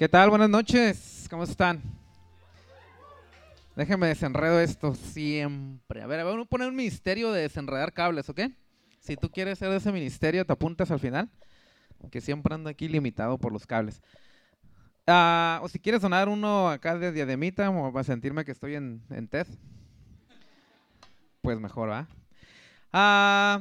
¿Qué tal? Buenas noches. ¿Cómo están? Déjenme desenredo esto siempre. A ver, vamos a poner un ministerio de desenredar cables, ¿ok? Si tú quieres ser de ese ministerio, te apuntas al final. Que siempre ando aquí limitado por los cables. Ah, o si quieres sonar uno acá de diademita, o para sentirme que estoy en, TED, pues mejor, ¿va? Ah,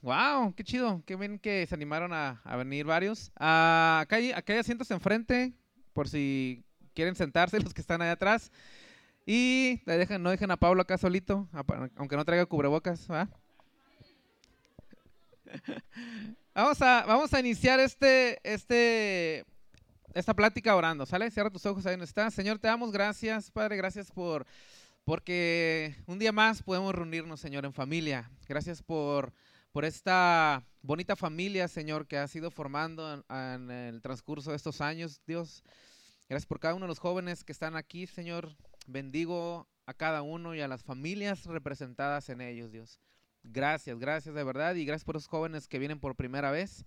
wow, qué chido. Qué bien que se animaron a, a venir varios. Ah, acá, hay, acá hay asientos enfrente por si quieren sentarse los que están allá atrás. Y no dejen a Pablo acá solito, aunque no traiga cubrebocas. Vamos a, vamos a iniciar este, este, esta plática orando, ¿sale? Cierra tus ojos ahí donde estás. Señor, te damos gracias, Padre, gracias por porque un día más podemos reunirnos, Señor, en familia. Gracias por, por esta bonita familia, Señor, que ha sido formando en el transcurso de estos años, Dios. Gracias por cada uno de los jóvenes que están aquí, Señor. Bendigo a cada uno y a las familias representadas en ellos, Dios. Gracias, gracias de verdad y gracias por los jóvenes que vienen por primera vez.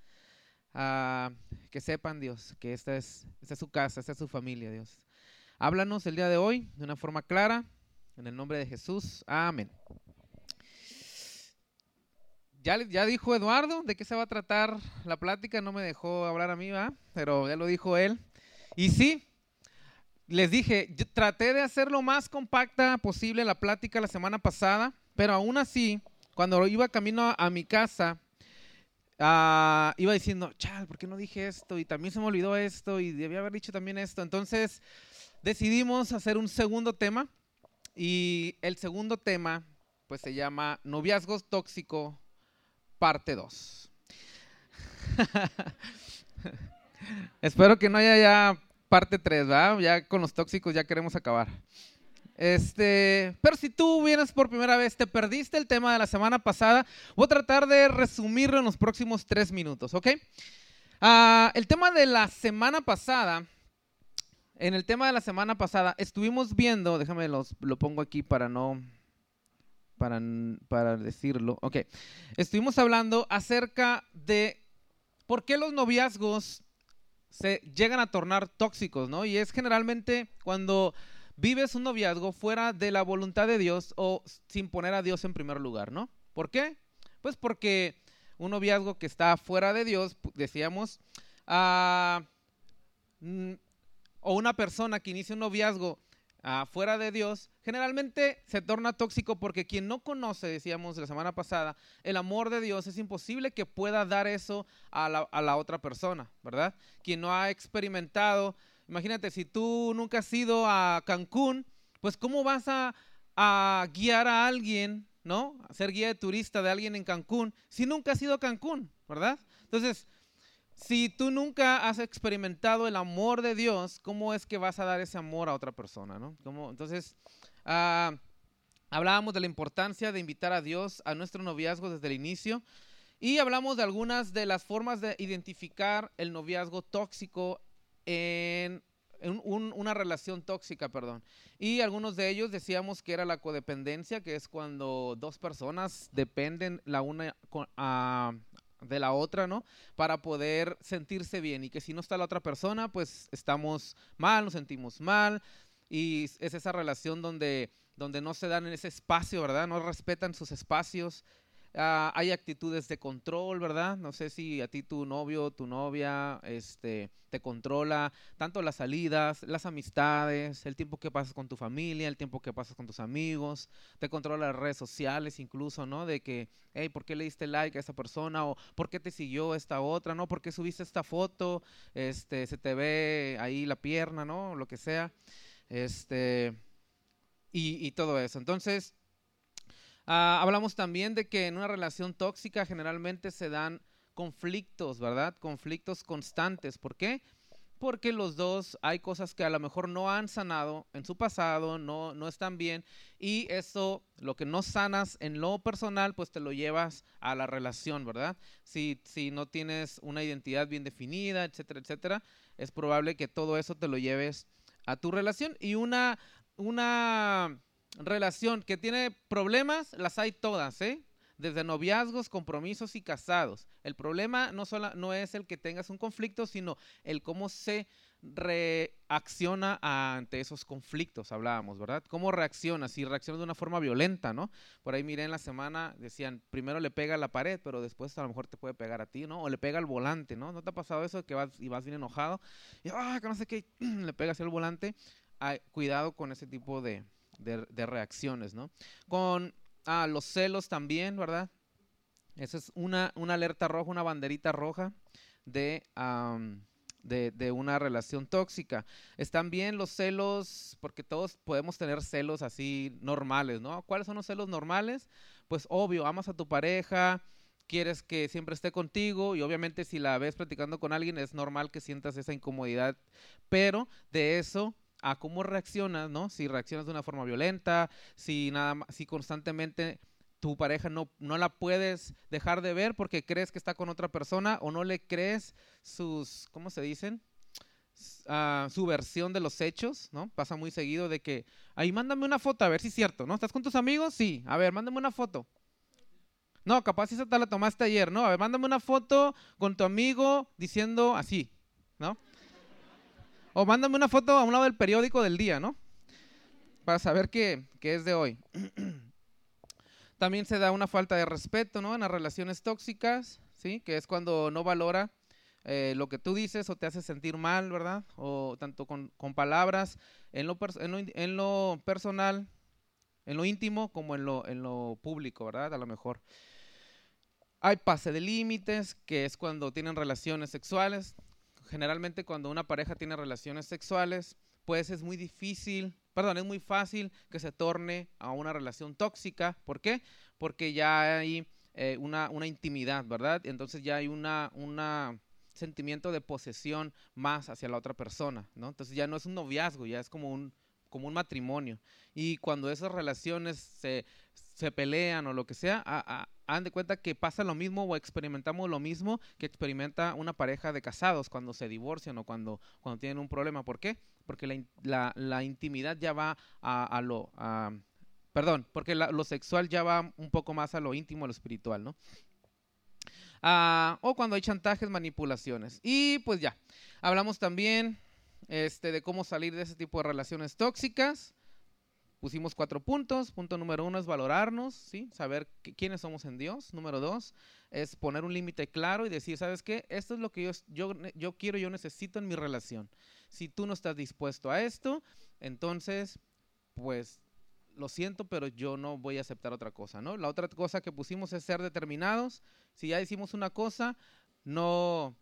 Ah, que sepan, Dios, que esta es, esta es su casa, esta es su familia, Dios. Háblanos el día de hoy de una forma clara, en el nombre de Jesús. Amén. Ya, dijo Eduardo de qué se va a tratar la plática, no me dejó hablar a mí, ¿va? Pero ya lo dijo él. Y sí, les dije, traté de hacer lo más compacta posible la plática la semana pasada, pero aún así, cuando iba camino a, mi casa, ah, iba diciendo, chal, ¿por qué no dije esto? Y también se me olvidó esto y debía haber dicho también esto. Entonces decidimos hacer un segundo tema y el segundo tema pues se llama Noviazgos Tóxico, parte 2. Espero que no haya ya parte 3, ¿va? Ya con los tóxicos ya queremos acabar. Este, pero si tú vienes por primera vez, te perdiste el tema de la semana pasada, voy a tratar de resumirlo en los próximos tres minutos, ¿ok? Ah, el tema de la semana pasada, en el tema de la semana pasada, estuvimos viendo, déjame los, lo pongo aquí para no, para, para decirlo, ok, estuvimos hablando acerca de por qué los noviazgos se llegan a tornar tóxicos, ¿no? Y es generalmente cuando vives un noviazgo fuera de la voluntad de Dios o sin poner a Dios en primer lugar, ¿no? ¿Por qué? Pues porque un noviazgo que está fuera de Dios, decíamos, ah, o una persona que inicia un noviazgo fuera de Dios, generalmente se torna tóxico porque quien no conoce, decíamos la semana pasada, el amor de Dios, es imposible que pueda dar eso a la, otra persona, ¿verdad? Quien no ha experimentado, imagínate, si tú nunca has ido a Cancún, pues ¿cómo vas a, guiar a alguien, ¿no? A ser guía de turista de alguien en Cancún si nunca has ido a Cancún, ¿verdad? Entonces, si tú nunca has experimentado el amor de Dios, ¿cómo es que vas a dar ese amor a otra persona? ¿no? Entonces, ah, hablábamos de la importancia de invitar a Dios a nuestro noviazgo desde el inicio y hablamos de algunas de las formas de identificar el noviazgo tóxico en, una relación tóxica, perdón. Y algunos de ellos decíamos que era la codependencia, que es cuando dos personas dependen la una a, de la otra, ¿no? Para poder sentirse bien y que si no está la otra persona, pues estamos mal, nos sentimos mal y es esa relación donde, donde no se dan en ese espacio, ¿verdad? No respetan sus espacios Ah, hay actitudes de control, ¿verdad? No sé si a ti tu novio, tu novia, este, te controla tanto las salidas, las amistades, el tiempo que pasas con tu familia, el tiempo que pasas con tus amigos, te controla las redes sociales incluso, ¿no? De que, hey, ¿por qué le diste like a esa persona? O ¿por qué te siguió esta otra? ¿No? ¿Por qué subiste esta foto? Este, se te ve ahí la pierna, ¿no? Lo que sea. Este, y, y todo eso. Entonces, Ah, hablamos también de que en una relación tóxica generalmente se dan conflictos, ¿verdad? Conflictos constantes. ¿Por qué? Porque los dos hay cosas que a lo mejor no han sanado en su pasado, no, no están bien, y eso, lo que no sanas en lo personal, pues te lo llevas a la relación, ¿verdad? Si, si no tienes una identidad bien definida, etcétera, etcétera, es probable que todo eso te lo lleves a tu relación. Y una, una relación que tiene problemas, las hay todas, ¿eh? Desde noviazgos, compromisos y casados. El problema no, no es el que tengas un conflicto, sino el cómo se reacciona ante esos conflictos, hablábamos, ¿verdad? ¿Cómo reacciona? Si reacciona de una forma violenta, ¿no? Por ahí miré en la semana, decían, primero le pega a la pared, pero después a lo mejor te puede pegar a ti, ¿no? O le pega al volante, ¿no? ¿No te ha pasado eso que vas y vas bien enojado y, ah, que no sé qué, le pegas al volante? Cuidado con ese tipo de, de, reacciones, ¿no? Con ah, los celos también, ¿verdad? Esa es una, una alerta roja, una banderita roja de de, una relación tóxica. Están bien los celos, porque todos podemos tener celos así normales, ¿no? ¿Cuáles son los celos normales? Pues obvio, amas a tu pareja, quieres que siempre esté contigo y obviamente si la ves platicando con alguien es normal que sientas esa incomodidad, pero de eso a cómo reaccionas, ¿no? Si reaccionas de una forma violenta, si nada si constantemente tu pareja no, no la puedes dejar de ver porque crees que está con otra persona o no le crees sus, ¿cómo se dicen? Ah, su versión de los hechos, ¿no? Pasa muy seguido de que, ahí mándame una foto, a ver si es cierto, ¿no? ¿Estás con tus amigos? Sí, a ver, mándame una foto. No, capaz esa te la tomaste ayer, ¿no? A ver, mándame una foto con tu amigo diciendo así, ¿no? O mándame una foto a un lado del periódico del día, ¿no? Para saber qué que es de hoy. También se da una falta de respeto, ¿no? En las relaciones tóxicas, ¿sí? Que es cuando no valora eh, lo que tú dices o te hace sentir mal, ¿verdad? O tanto con, palabras, en lo, en, lo, personal, en lo íntimo, como en lo, en lo público, ¿verdad? A lo mejor. Hay pase de límites, que es cuando tienen relaciones sexuales. Generalmente cuando una pareja tiene relaciones sexuales, pues es muy difícil perdón, es muy fácil que se torne a una relación tóxica. ¿Por qué? Porque ya hay eh, una, intimidad, ¿verdad? Entonces ya hay una, una sentimiento de posesión más hacia la otra persona, ¿no? Entonces ya no es un noviazgo, ya es como un, como un matrimonio. Y cuando esas relaciones se, se pelean o lo que sea, hagan de cuenta que pasa lo mismo o experimentamos lo mismo que experimenta una pareja de casados cuando se divorcian o cuando, cuando tienen un problema. ¿Por qué? Porque la, la, intimidad ya va a, lo... perdón, porque lo sexual ya va un poco más a lo íntimo, a lo espiritual, ¿no? Ah, o cuando hay chantajes, manipulaciones. Y pues ya, hablamos también este, de cómo salir de ese tipo de relaciones tóxicas. Pusimos cuatro puntos. Punto número uno es valorarnos, ¿sí? saber quiénes somos en Dios. Número dos es poner un límite claro y decir, ¿sabes qué? Esto es lo que yo, yo, yo quiero, yo necesito en mi relación. Si tú no estás dispuesto a esto, entonces, pues lo siento, pero yo no voy a aceptar otra cosa, ¿no? La otra cosa que pusimos es ser determinados. Si ya hicimos una cosa, no,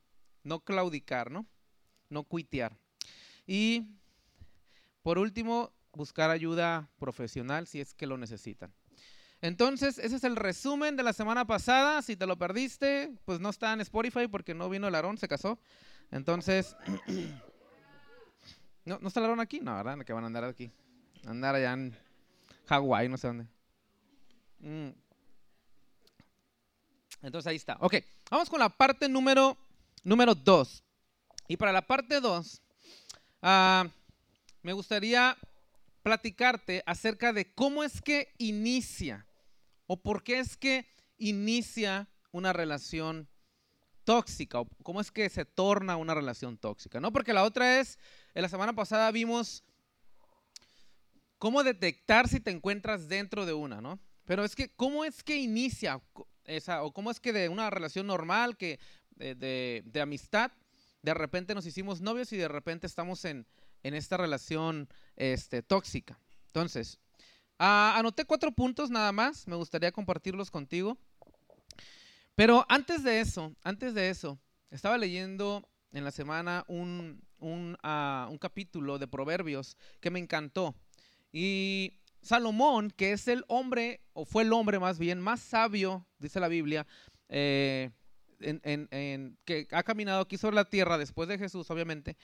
no claudicar, ¿no? No cuitear. Y por último, buscar ayuda profesional si es que lo necesitan. Entonces, ese es el resumen de la semana pasada. Si te lo perdiste, pues no está en Spotify porque no vino el Aarón, se casó. Entonces, ¿no, ¿no está el Aarón aquí? No, ¿verdad? Que van a andar aquí. Andar allá en Hawái, no sé dónde. Mm. Entonces ahí está. Ok, vamos con la parte número, número dos. Y para la parte dos, ah, me gustaría platicarte acerca de cómo es que inicia o por qué es que inicia una relación tóxica o cómo es que se torna una relación tóxica, ¿no? Porque la otra es, en la semana pasada vimos cómo detectar si te encuentras dentro de una, ¿no? Pero es que, ¿cómo es que inicia esa, o cómo es que de una relación normal, que de, de amistad, de repente nos hicimos novios y de repente estamos en, en esta relación este, tóxica. Entonces, ah, anoté cuatro puntos nada más, me gustaría compartirlos contigo. Pero antes de eso, antes de eso, estaba leyendo en la semana un, ah, un capítulo de Proverbios que me encantó. Y Salomón, que es el hombre, o fue el hombre más bien, más sabio, dice la Biblia, eh, que ha caminado aquí sobre la tierra después de Jesús, obviamente,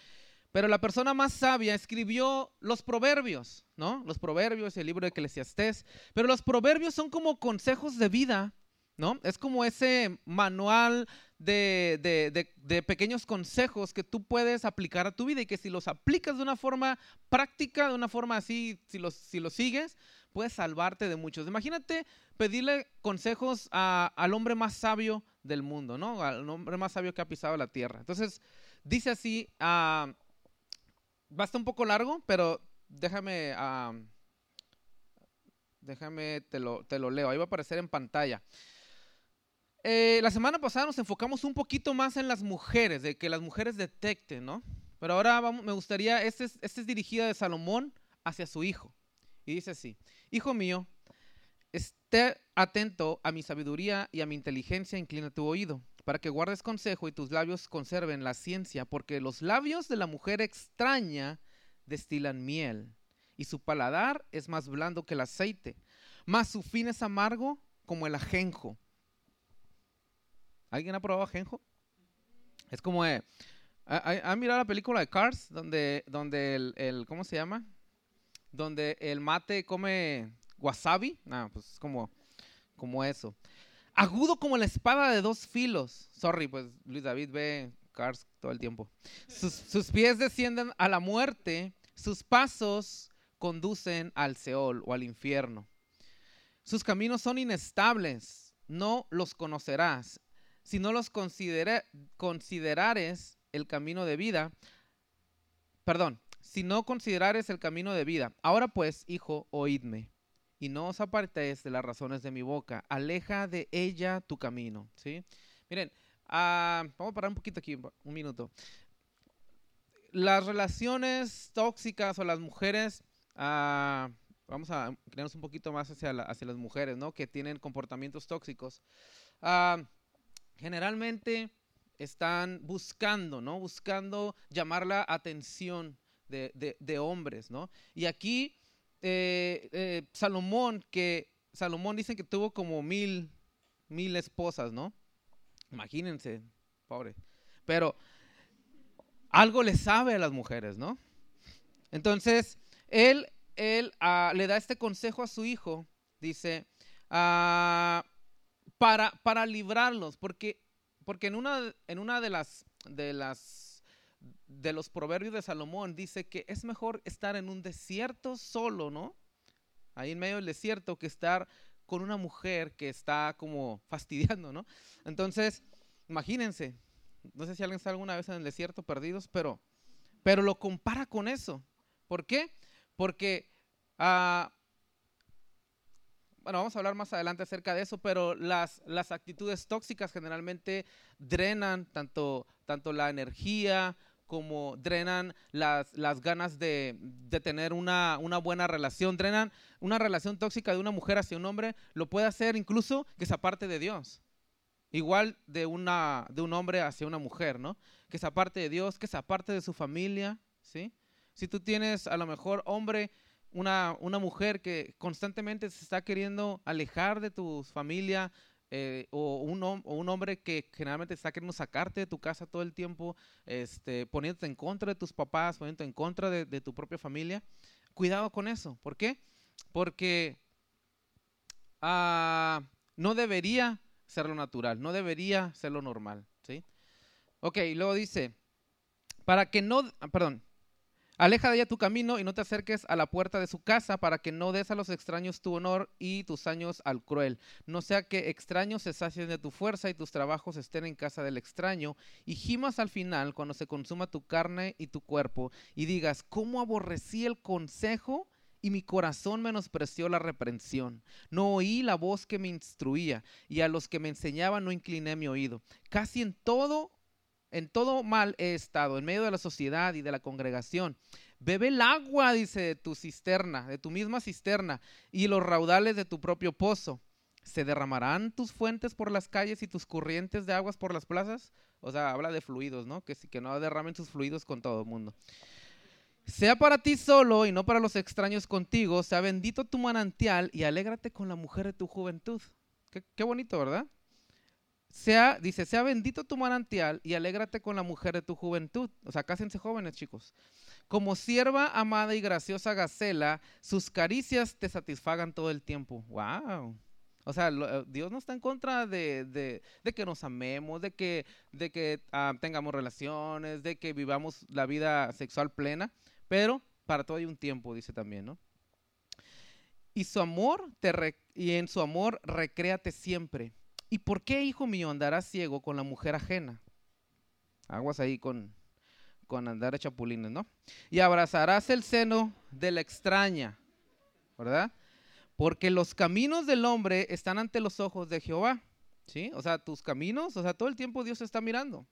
pero la persona más sabia escribió los proverbios, ¿no? Los proverbios, el libro de Eclesiastés. Pero los proverbios son como consejos de vida, ¿no? Es como ese manual de, pequeños consejos que tú puedes aplicar a tu vida y que si los aplicas de una forma práctica, de una forma así, si los, si los sigues, puedes salvarte de muchos. Imagínate pedirle consejos al hombre más sabio del mundo, ¿no? Al hombre más sabio que ha pisado la tierra. Entonces, dice así a... va a estar un poco largo, pero déjame, déjame, te lo, te lo leo, ahí va a aparecer en pantalla. Eh, la semana pasada nos enfocamos un poquito más en las mujeres, de que las mujeres detecten, ¿no? Pero ahora me gustaría, este es, es dirigida de Salomón hacia su hijo. Y dice así, Hijo mío, esté atento a mi sabiduría y a mi inteligencia, inclina tu oído, para que guardes consejo y tus labios conserven la ciencia, porque los labios de la mujer extraña destilan miel, y su paladar es más blando que el aceite, mas su fin es amargo como el ajenjo. ¿Alguien ha probado ajenjo? Es como... Eh, ¿Han mirado la película de Cars? Donde, donde el, ¿cómo se llama? Donde el mate come wasabi. Ah, pues es como, como eso. Agudo como la espada de dos filos. Sorry, pues Luis David ve Cars todo el tiempo. Sus, sus pies descienden a la muerte, sus pasos conducen al Seol o al infierno. Sus caminos son inestables, no los conocerás. Si no los considerares el camino de vida, perdón, si no considerares el camino de vida. Ahora pues, hijo, oídme, y no os apartéis de las razones de mi boca. Aleja de ella tu camino. ¿sí? Miren, ah, vamos a parar un poquito aquí, un minuto. Las relaciones tóxicas o las mujeres, ah, vamos a crearnos un poquito más hacia, las mujeres, ¿no? Que tienen comportamientos tóxicos. Ah, generalmente están buscando, ¿no? Buscando llamar la atención de, hombres, ¿no? Y aquí eh, eh, Salomón, que Salomón dice que tuvo como mil, mil esposas, ¿no? Imagínense, pobre. Pero algo le sabe a las mujeres, ¿no? Entonces, él, él ah, le da este consejo a su hijo, dice, ah, para, para librarlos, porque porque en una, en una de las de las de los proverbios de Salomón dice que es mejor estar en un desierto solo, ¿no? Ahí en medio del desierto que estar con una mujer que está como fastidiando, ¿no? Entonces, imagínense, no sé si alguien está alguna vez en el desierto perdidos, pero, pero lo compara con eso. ¿Por qué? Porque ah, bueno, vamos a hablar más adelante acerca de eso, pero las, las actitudes tóxicas generalmente drenan tanto, tanto la energía como drenan las, las ganas de, tener una, buena relación, drenan una relación tóxica de una mujer hacia un hombre, lo puede hacer incluso que se aparte de Dios. Igual de, una, de un hombre hacia una mujer, ¿no? Que se aparte de Dios, que se aparte de su familia, ¿sí? Si tú tienes a lo mejor hombre una, mujer que constantemente se está queriendo alejar de tu familia, eh, o, un, o, un, hombre que generalmente está queriendo sacarte de tu casa todo el tiempo, este, poniéndote en contra de tus papás, poniéndote en contra de, tu propia familia, cuidado con eso. ¿Por qué? Porque ah, no debería ser lo natural, no debería ser lo normal. ¿sí? Ok, luego dice, para que no, perdón, Aleja de ella tu camino y no te acerques a la puerta de su casa para que no des a los extraños tu honor y tus años al cruel. No sea que extraños se sacien de tu fuerza y tus trabajos estén en casa del extraño y gimas al final cuando se consuma tu carne y tu cuerpo y digas, ¿cómo aborrecí el consejo? y mi corazón menospreció la reprensión. No oí la voz que me instruía, y a los que me enseñaban no incliné mi oído. Casi en todo en todo mal he estado, en medio de la sociedad y de la congregación. Bebe el agua, dice, de tu cisterna, de tu misma cisterna, y los raudales de tu propio pozo. ¿Se derramarán tus fuentes por las calles y tus corrientes de aguas por las plazas? O sea, habla de fluidos, ¿no? Que, que no derramen sus fluidos con todo el mundo. Sea para ti solo y no para los extraños contigo, sea bendito tu manantial y alégrate con la mujer de tu juventud. Qué, qué bonito, ¿verdad? Sea, dice, sea bendito tu manantial y alégrate con la mujer de tu juventud. O sea, cásense jóvenes, chicos. Como sierva amada y graciosa Gacela, sus caricias te satisfagan todo el tiempo. ¡Wow! O sea, eh, Dios no está en contra de, que nos amemos, de que, de que ah, tengamos relaciones, de que vivamos la vida sexual plena, pero para todo hay un tiempo, dice también, ¿no? Y su amor te y en su amor recréate siempre ¿Y por qué, hijo mío, andarás ciego con la mujer ajena? Aguas ahí con, con andar de chapulines, ¿no? Y abrazarás el seno de la extraña, ¿verdad? Porque los caminos del hombre están ante los ojos de Jehová, ¿sí? O sea, tus caminos, o sea, todo el tiempo Dios está mirando.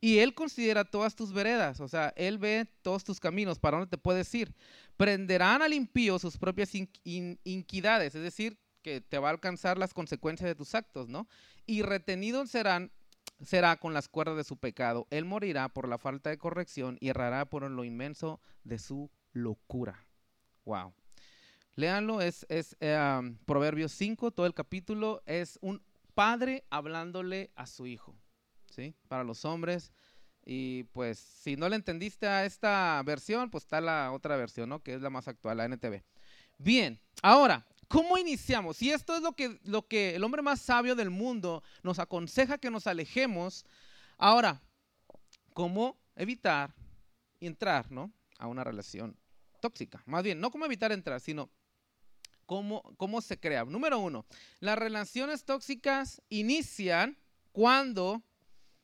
Y Él considera todas tus veredas, o sea, Él ve todos tus caminos, para dónde te puedes ir. Prenderán al impío sus propias inquidades, es decir, que te va a alcanzar las consecuencias de tus actos, ¿no? Y retenidos serán será con las cuerdas de su pecado. Él morirá por la falta de corrección y errará por lo inmenso de su locura. Wow. Léanlo, es, es eh, Proverbios 5, todo el capítulo es un padre hablándole a su hijo, ¿sí? Para los hombres. Y pues si no le entendiste a esta versión, pues está la otra versión, ¿no? Que es la más actual, la NTV. Bien, ahora, ¿Cómo iniciamos? Y esto es lo que, lo que el hombre más sabio del mundo nos aconseja que nos alejemos. Ahora, ¿cómo evitar entrar ¿no? a una relación tóxica? Más bien, no cómo evitar entrar, sino cómo, cómo se crea. Número uno, las relaciones tóxicas inician cuando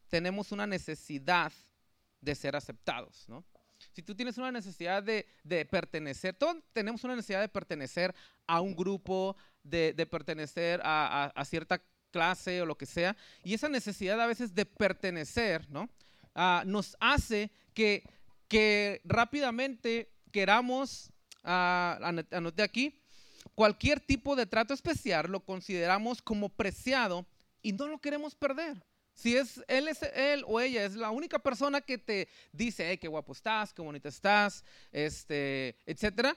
tenemos una necesidad de ser aceptados, ¿no? Si tú tienes una necesidad de, pertenecer, todos tenemos una necesidad de pertenecer a un grupo, de, pertenecer a, cierta clase o lo que sea, y esa necesidad a veces de pertenecer, ¿no? Ah, nos hace que, que rápidamente queramos, uh, aquí, cualquier tipo de trato especial lo consideramos como preciado y no lo queremos perder. Si es él, es él o ella es la única persona que te dice, hey, qué guapo estás, qué bonita estás, este, etcétera,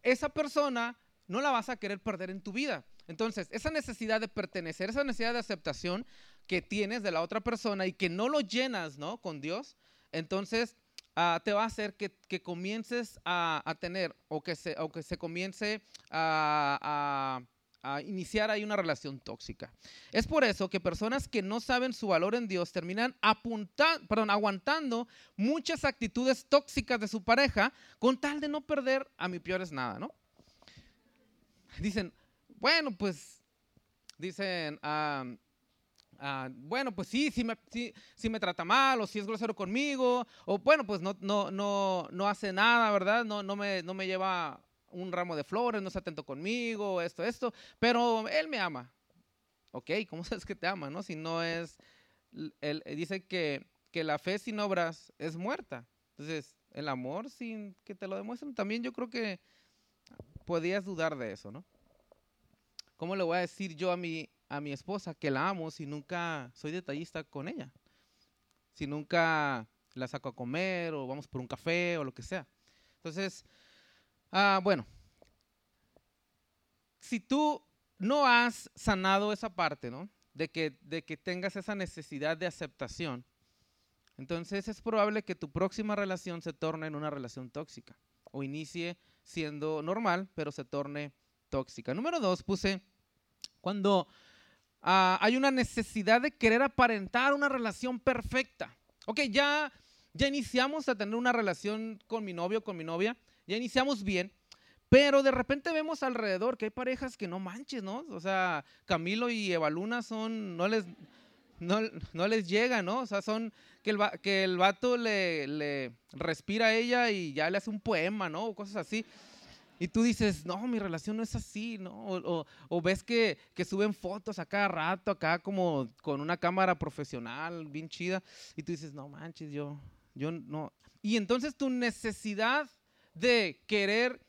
esa persona no la vas a querer perder en tu vida. Entonces, esa necesidad de pertenecer, esa necesidad de aceptación que tienes de la otra persona y que no lo llenas, ¿no? Con Dios, entonces ah, te va a hacer que, comiences a, tener o que se, que se comience a a iniciar ahí una relación tóxica. Es por eso que personas que no saben su valor en Dios terminan perdón, aguantando muchas actitudes tóxicas de su pareja con tal de no perder a mi peor es nada, ¿no? Dicen, bueno, pues, dicen, ah, bueno, pues sí, si me, me trata mal o si es grosero conmigo, o bueno, pues no, no, no, no hace nada, ¿verdad? No, no, me, no me lleva un ramo de flores, no está atento conmigo, esto, esto, pero él me ama. Ok, ¿cómo sabes que te ama, no? Si no es, él dice que, que la fe sin obras es muerta. Entonces, el amor sin que te lo demuestren, también yo creo que podías dudar de eso, ¿no? ¿Cómo le voy a decir yo a mi, a mi esposa que la amo si nunca soy detallista con ella? Si nunca la saco a comer o vamos por un café o lo que sea. Entonces, Ah, bueno, si tú no has sanado esa parte, ¿no? De que, de que tengas esa necesidad de aceptación, entonces es probable que tu próxima relación se torne en una relación tóxica o inicie siendo normal, pero se torne tóxica. Número dos, puse cuando ah, hay una necesidad de querer aparentar una relación perfecta. Ok, ya, ya iniciamos a tener una relación con mi novio, con mi novia, ya iniciamos bien, pero de repente vemos alrededor que hay parejas que no manches, ¿no? O sea, Camilo y Evaluna son, no les, no, no les llega, ¿no? O sea, son que el, que el vato le, le respira a ella y ya le hace un poema, ¿no? O cosas así. Y tú dices, no, mi relación no es así, ¿no? O, o, ves que, que, suben fotos a cada rato, acá como con una cámara profesional, bien chida. Y tú dices, no manches, yo, yo no. Y entonces tu necesidad de querer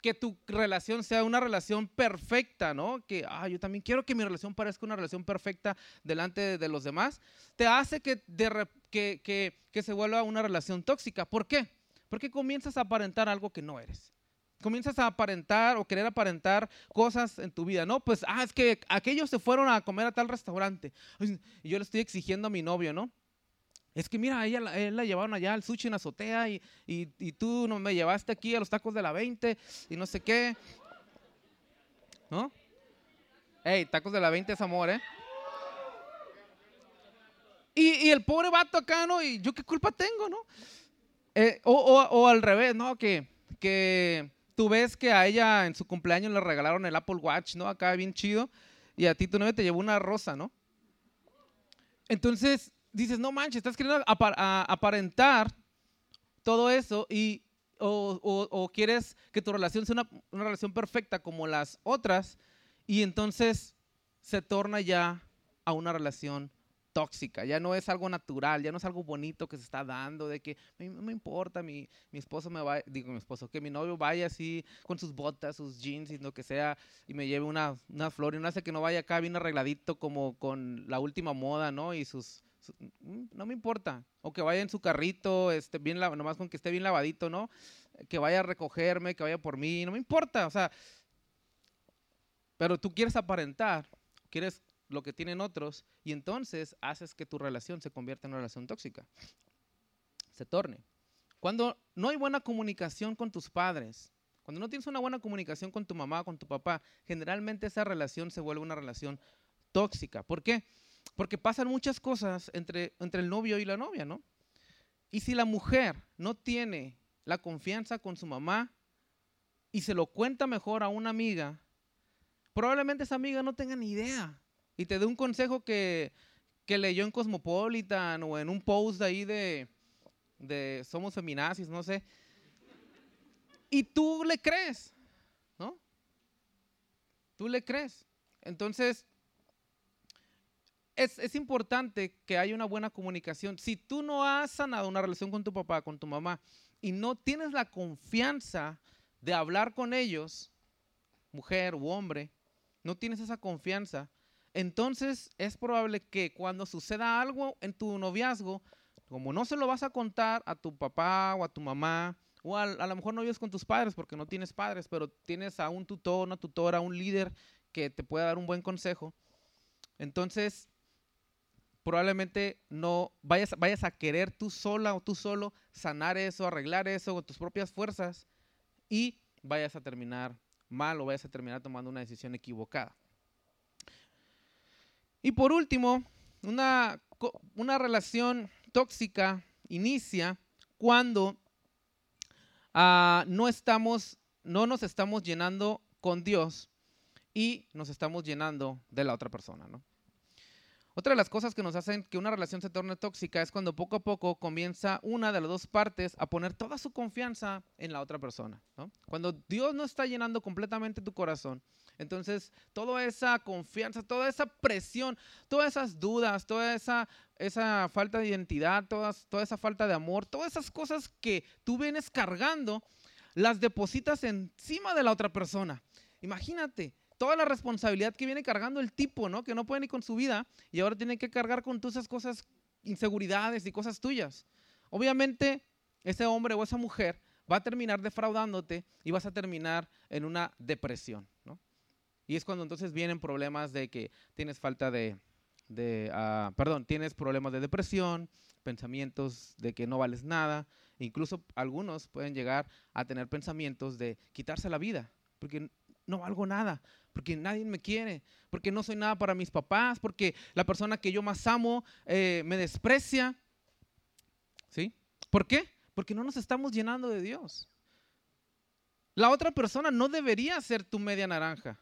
que tu relación sea una relación perfecta, ¿no? Que, ah, yo también quiero que mi relación parezca una relación perfecta delante de, los demás, te hace que, que, que, se vuelva una relación tóxica. ¿Por qué? Porque comienzas a aparentar algo que no eres. Comienzas a aparentar o querer aparentar cosas en tu vida, ¿no? Pues, ah, es que aquellos se fueron a comer a tal restaurante. Y yo le estoy exigiendo a mi novio, ¿no? Es que mira, ella, él la llevaron allá al sushi en azotea y, y, tú no me llevaste aquí a los tacos de la 20 y no sé qué. ¿No? Ey, tacos de la 20 es amor, ¿eh? Y, y, el pobre vato acá, ¿no? Y yo qué culpa tengo, ¿no? Eh, o, o, o, al revés, ¿no? Que, que tú ves que a ella en su cumpleaños le regalaron el Apple Watch, ¿no? Acá bien chido. Y a ti tu novia te llevó una rosa, ¿no? Entonces, dices, no manches, estás queriendo aparentar todo eso y o, quieres que tu relación sea una, una, relación perfecta como las otras y entonces se torna ya a una relación tóxica, ya no es algo natural, ya no es algo bonito que se está dando, de que no me importa, mi, mi esposo me va, digo mi esposo, que mi novio vaya así con sus botas, sus jeans y lo que sea, y me lleve una, una flor y no hace que no vaya acá bien arregladito como con la última moda, ¿no? Y sus, mm, no me importa, o que vaya en su carrito, este, bien, nomás con que esté bien lavadito, ¿no? Que vaya a recogerme, que vaya por mí, no me importa, o sea, pero tú quieres aparentar, quieres lo que tienen otros y entonces haces que tu relación se convierta en una relación tóxica, se torne. Cuando no hay buena comunicación con tus padres, cuando no tienes una buena comunicación con tu mamá, con tu papá, generalmente esa relación se vuelve una relación tóxica. ¿Por qué? Porque pasan muchas cosas entre, entre el novio y la novia, ¿no? Y si la mujer no tiene la confianza con su mamá y se lo cuenta mejor a una amiga, probablemente esa amiga no tenga ni idea y te dé un consejo que, leyó en Cosmopolitan o en un post ahí de, de Somos Feminazis, no sé. Y tú le crees, ¿no? Tú le crees. Entonces, es, importante que haya una buena comunicación. Si tú no has sanado una relación con tu papá, con tu mamá, y no tienes la confianza de hablar con ellos, mujer u hombre, no tienes esa confianza, entonces es probable que cuando suceda algo en tu noviazgo, como no se lo vas a contar a tu papá o a tu mamá, o a, lo mejor no vives con tus padres porque no tienes padres, pero tienes a un tutor, una tutora, un líder que te pueda dar un buen consejo, entonces probablemente no vayas, vayas a querer tú sola o tú solo sanar eso, arreglar eso con tus propias fuerzas y vayas a terminar mal o vayas a terminar tomando una decisión equivocada. Y por último, una, relación tóxica inicia cuando ah, no, estamos, no nos estamos llenando con Dios y nos estamos llenando de la otra persona, ¿no? Otra de las cosas que nos hacen que una relación se torne tóxica es cuando poco a poco comienza una de las dos partes a poner toda su confianza en la otra persona. Cuando Dios no está llenando completamente tu corazón, entonces toda esa confianza, toda esa presión, todas esas dudas, toda esa, esa falta de identidad, todas, toda esa falta de amor, todas esas cosas que tú vienes cargando, las depositas encima de la otra persona. Imagínate, toda la responsabilidad que viene cargando el tipo, ¿no? Que no puede ni con su vida y ahora tiene que cargar con todas esas cosas, inseguridades y cosas tuyas. Obviamente, ese hombre o esa mujer va a terminar defraudándote y vas a terminar en una depresión, ¿no? Y es cuando entonces vienen problemas de que tienes falta de, uh, perdón, tienes problemas de depresión, pensamientos de que no vales nada, incluso algunos pueden llegar a tener pensamientos de quitarse la vida, porque no valgo nada, porque nadie me quiere, porque no soy nada para mis papás, porque la persona que yo más amo eh, me desprecia. ¿Sí? ¿Por qué? Porque no nos estamos llenando de Dios. La otra persona no debería ser tu media naranja.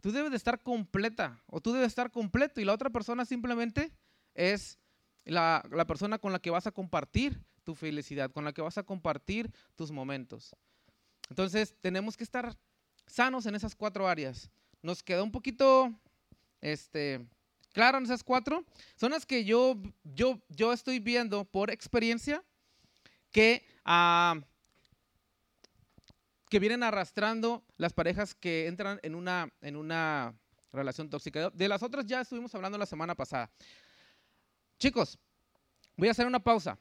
Tú debes de estar completa o tú debes estar completo y la otra persona simplemente es la, la persona con la que vas a compartir tu felicidad, con la que vas a compartir tus momentos. Entonces tenemos que estar sanos en esas cuatro áreas. Nos queda un poquito este, claro en esas cuatro. Son las que yo, yo, yo estoy viendo por experiencia que, ah, que vienen arrastrando las parejas que entran en una, en una relación tóxica. De las otras ya estuvimos hablando la semana pasada. Chicos, voy a hacer una pausa.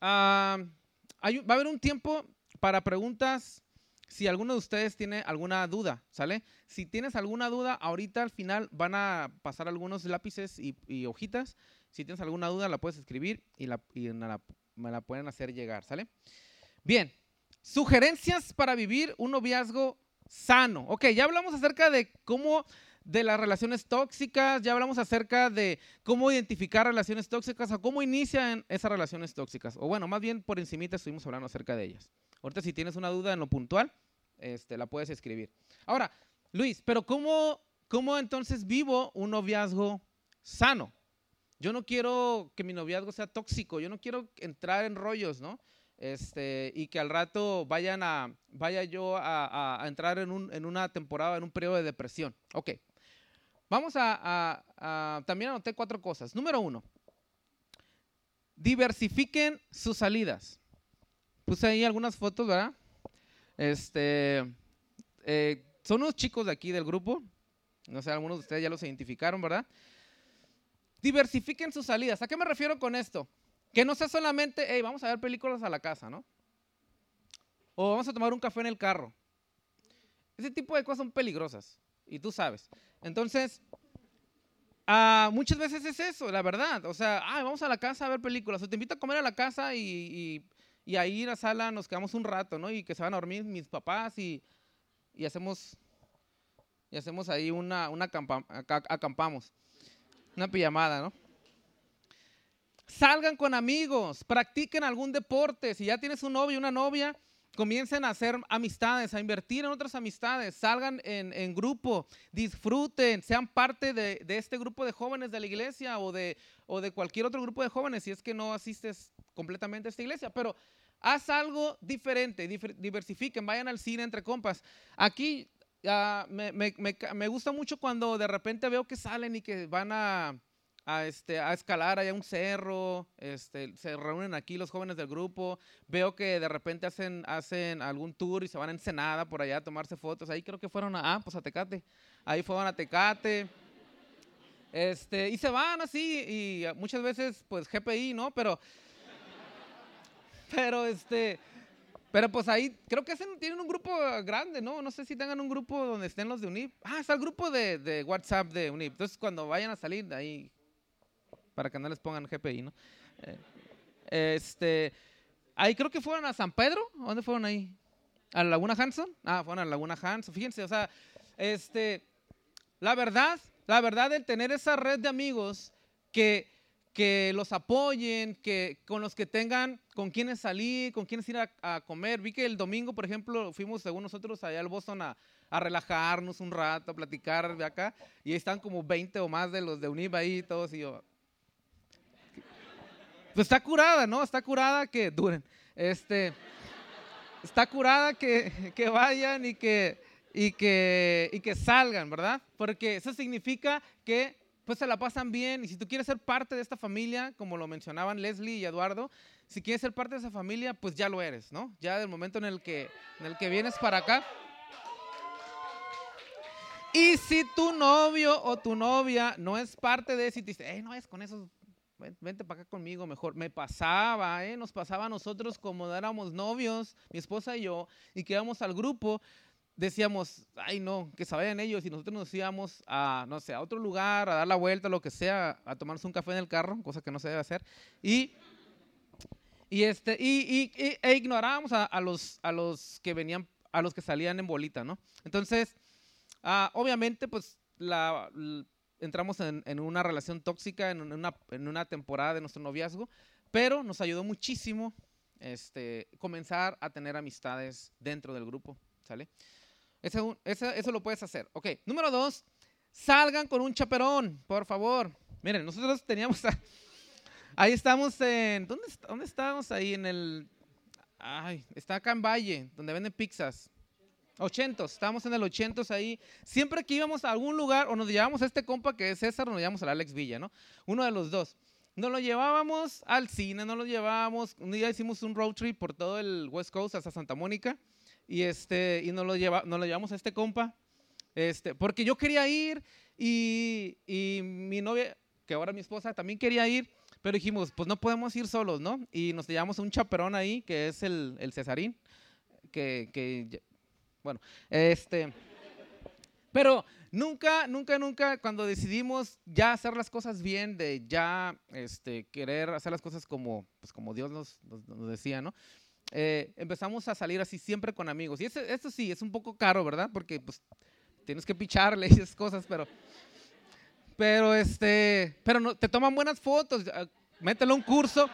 Ah, va a haber un tiempo para preguntas si alguno de ustedes tiene alguna duda, ¿sale? Si tienes alguna duda, ahorita al final van a pasar algunos lápices y, hojitas. Si tienes alguna duda, la puedes escribir y, la, me la pueden hacer llegar, ¿sale? Bien, sugerencias para vivir un noviazgo sano. Ok, ya hablamos acerca de cómo de las relaciones tóxicas, ya hablamos acerca de cómo identificar relaciones tóxicas o cómo inician esas relaciones tóxicas. O bueno, más bien por encimita estuvimos hablando acerca de ellas. Ahorita si tienes una duda en lo puntual, este, la puedes escribir. Ahora, Luis, pero ¿cómo, ¿cómo entonces vivo un noviazgo sano? Yo no quiero que mi noviazgo sea tóxico, yo no quiero entrar en rollos, ¿no? este, y que al rato vayan a, vaya yo a, entrar en, un, en, una temporada, en un periodo de depresión. Ok, vamos a, a, también anoté cuatro cosas. Número uno, diversifiquen sus salidas. Puse ahí algunas fotos, ¿verdad? Este, eh, son unos chicos de aquí del grupo, no sé, algunos de ustedes ya los identificaron, ¿verdad? Diversifiquen sus salidas. ¿A qué me refiero con esto? Que no sea solamente, hey, vamos a ver películas a la casa, ¿no? O vamos a tomar un café en el carro. Ese tipo de cosas son peligrosas y tú sabes. Entonces, ah, muchas veces es eso, la verdad. O sea, ah, vamos a la casa a ver películas. O te invito a comer a la casa y, y, ahí en la sala nos quedamos un rato, ¿no? Y que se van a dormir mis papás y, y hacemos, y hacemos ahí una, una acampamos. Una pijamada, ¿no? Salgan con amigos, practiquen algún deporte. Si ya tienes un novio, una novia, comiencen a hacer amistades, a invertir en otras amistades, salgan en, grupo, disfruten, sean parte de, este grupo de jóvenes de la iglesia o de, o de cualquier otro grupo de jóvenes, si es que no asistes completamente esta iglesia, pero haz algo diferente, diversifiquen, vayan al cine entre compas. Aquí me, me gusta mucho cuando de repente veo que salen y que van a a, este, a escalar allá un cerro, este, se reúnen aquí los jóvenes del grupo, veo que de repente hacen, hacen algún tour y se van a Ensenada por allá a tomarse fotos, ahí creo que fueron a, ah, pues a Tecate, ahí fueron a Tecate, este, y se van así, y muchas veces pues GPI, ¿no? Pero, pero este... Pero pues ahí creo que tienen un grupo grande, ¿no? No sé si tengan un grupo donde estén los de UNIP. Ah, está el grupo de, de WhatsApp de UNIP. Entonces cuando vayan a salir, ahí para que no les pongan GPI, ¿no? Eh, este, ahí creo que fueron a San Pedro, ¿dónde fueron ahí? ¿A la Laguna Hanson? Ah, fueron a la Laguna Hanson, fíjense, o sea, este, la verdad, la verdad, el tener esa red de amigos que, que los apoyen, que con los que tengan con quienes salir, con quienes ir a, comer. Vi que el domingo, por ejemplo, fuimos según nosotros allá al Boston a, a relajarnos un rato, a platicar de acá, y están como 20 o más de los de UNIV ahí, todos, y yo, pues está curada, ¿no? Está curada que duren. Este, está curada que, que vayan y que, y, que, y que salgan, ¿verdad? Porque eso significa que pues se la pasan bien y si tú quieres ser parte de esta familia, como lo mencionaban Leslie y Eduardo, si quieres ser parte de esa familia, pues ya lo eres, ¿no? Ya del momento en el que, en el que vienes para acá. Y si tu novio o tu novia no es parte de eso y te dice, no es con esos vente para acá conmigo mejor. Me pasaba, ¿eh? nos pasaba a nosotros como éramos novios, mi esposa y yo, y que íbamos al grupo, decíamos, ay no, que se ellos, y nosotros nos íbamos a, no sé, a otro lugar, a dar la vuelta, lo que sea, a tomarnos un café en el carro, cosa que no se debe hacer, y, y, este, y, e ignorábamos a, los, a los que venían, a los que salían en bolita, ¿no? Entonces, ah, obviamente, pues la entramos en, una relación tóxica, en una, en una, temporada de nuestro noviazgo, pero nos ayudó muchísimo este, comenzar a tener amistades dentro del grupo, ¿sale? Eso, lo puedes hacer. Ok, número dos, salgan con un chaperón, por favor. Miren, nosotros teníamos, ahí estamos en, ¿dónde, ¿dónde estábamos ahí? En el, ay, está acá en Valle, donde venden pizzas. 80, estábamos en el 80 ahí. Siempre que íbamos a algún lugar o nos llevábamos a este compa que es César, nos llevamos al Alex Villa, ¿no? Uno de los dos. Nos lo llevábamos al cine, nos lo llevábamos. Un día hicimos un road trip por todo el West Coast hasta Santa Mónica y, este, y nos, lo lleva, nos lo llevamos a este compa. Este, porque yo quería ir y, y mi novia, que ahora mi esposa, también quería ir. Pero dijimos, pues no podemos ir solos, ¿no? Y nos llevamos a un chaperón ahí, que es el, el Cesarín, que, que bueno, este, pero nunca, nunca, nunca cuando decidimos ya hacer las cosas bien, de ya este, querer hacer las cosas como, pues como Dios nos, nos, decía, ¿no? Eh, empezamos a salir así siempre con amigos. Y eso, sí, es un poco caro, ¿verdad? Porque pues tienes que picharle esas cosas, pero, pero este, pero no, te toman buenas fotos. Mételo un curso,